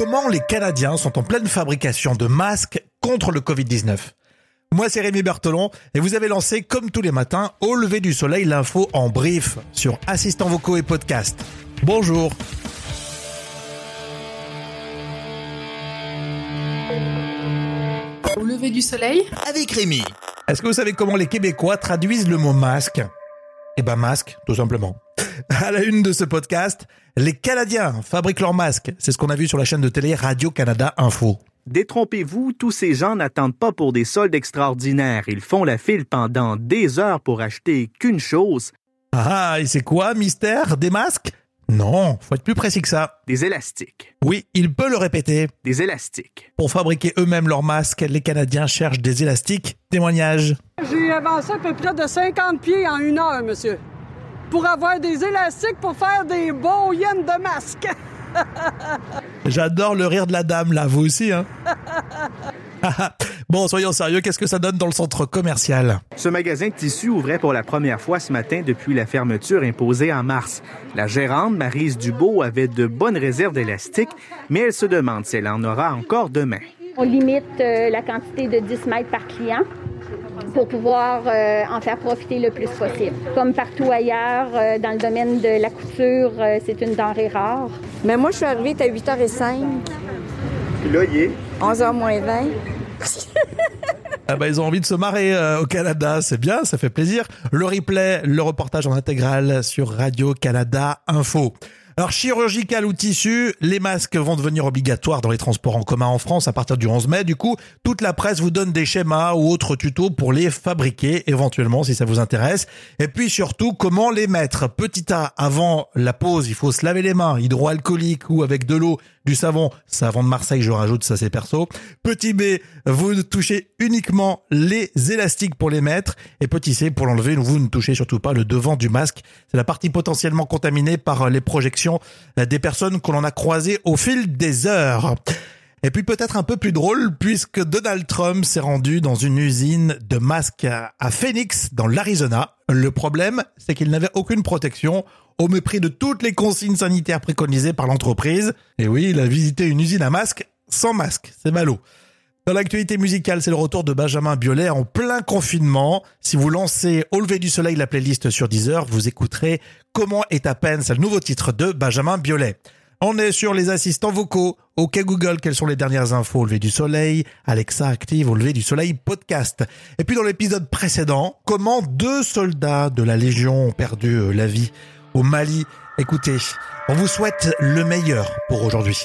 Comment les Canadiens sont en pleine fabrication de masques contre le Covid-19 Moi c'est Rémi Bertolon et vous avez lancé comme tous les matins au lever du soleil l'info en brief sur assistants vocaux et podcast. Bonjour Au lever du soleil? Avec Rémi. Est-ce que vous savez comment les Québécois traduisent le mot masque? Eh ben masque, tout simplement. À la une de ce podcast, les Canadiens fabriquent leurs masques. C'est ce qu'on a vu sur la chaîne de télé Radio-Canada Info. Détrompez-vous, tous ces gens n'attendent pas pour des soldes extraordinaires. Ils font la file pendant des heures pour acheter qu'une chose. Ah, et c'est quoi, mystère Des masques? Non, faut être plus précis que ça. Des élastiques. Oui, il peut le répéter. Des élastiques. Pour fabriquer eux-mêmes leurs masques, les Canadiens cherchent des élastiques. Témoignage. J'ai avancé à peu près de 50 pieds en une heure, monsieur. Pour avoir des élastiques pour faire des beaux yens de masque. J'adore le rire de la dame, là, vous aussi, hein Bon, soyons sérieux, qu'est-ce que ça donne dans le centre commercial? Ce magasin de tissus ouvrait pour la première fois ce matin depuis la fermeture imposée en mars. La gérante, Marise Dubo, avait de bonnes réserves d'élastique, mais elle se demande si elle en aura encore demain. On limite euh, la quantité de 10 mètres par client pour pouvoir euh, en faire profiter le plus possible. Comme partout ailleurs, euh, dans le domaine de la couture, euh, c'est une denrée rare. Mais moi, je suis arrivée à 8h05. Puis là, il est 11h moins 20. Ah bah, ils ont envie de se marrer euh, au Canada, c'est bien, ça fait plaisir. Le replay, le reportage en intégrale sur Radio-Canada Info. Alors, chirurgical ou tissu, les masques vont devenir obligatoires dans les transports en commun en France à partir du 11 mai. Du coup, toute la presse vous donne des schémas ou autres tutos pour les fabriquer, éventuellement, si ça vous intéresse. Et puis surtout, comment les mettre? Petit A, avant la pause, il faut se laver les mains, hydroalcoolique ou avec de l'eau, du savon, savon de Marseille, je rajoute, ça c'est perso. Petit B, vous touchez uniquement les élastiques pour les mettre. Et petit C, pour l'enlever, vous ne touchez surtout pas le devant du masque. C'est la partie potentiellement contaminée par les projections des personnes que l'on a croisées au fil des heures. Et puis peut-être un peu plus drôle puisque Donald Trump s'est rendu dans une usine de masques à Phoenix dans l'Arizona. Le problème, c'est qu'il n'avait aucune protection au mépris de toutes les consignes sanitaires préconisées par l'entreprise. Et oui, il a visité une usine à masques sans masque. C'est ballot. Dans l'actualité musicale, c'est le retour de Benjamin Biolay en plein confinement. Si vous lancez Au lever du soleil la playlist sur Deezer, vous écouterez Comment est à peine, c'est le nouveau titre de Benjamin Biolay. On est sur les assistants vocaux. OK Google, quelles sont les dernières infos au lever du soleil Alexa active au lever du soleil podcast. Et puis dans l'épisode précédent, comment deux soldats de la Légion ont perdu euh, la vie au Mali. Écoutez, on vous souhaite le meilleur pour aujourd'hui.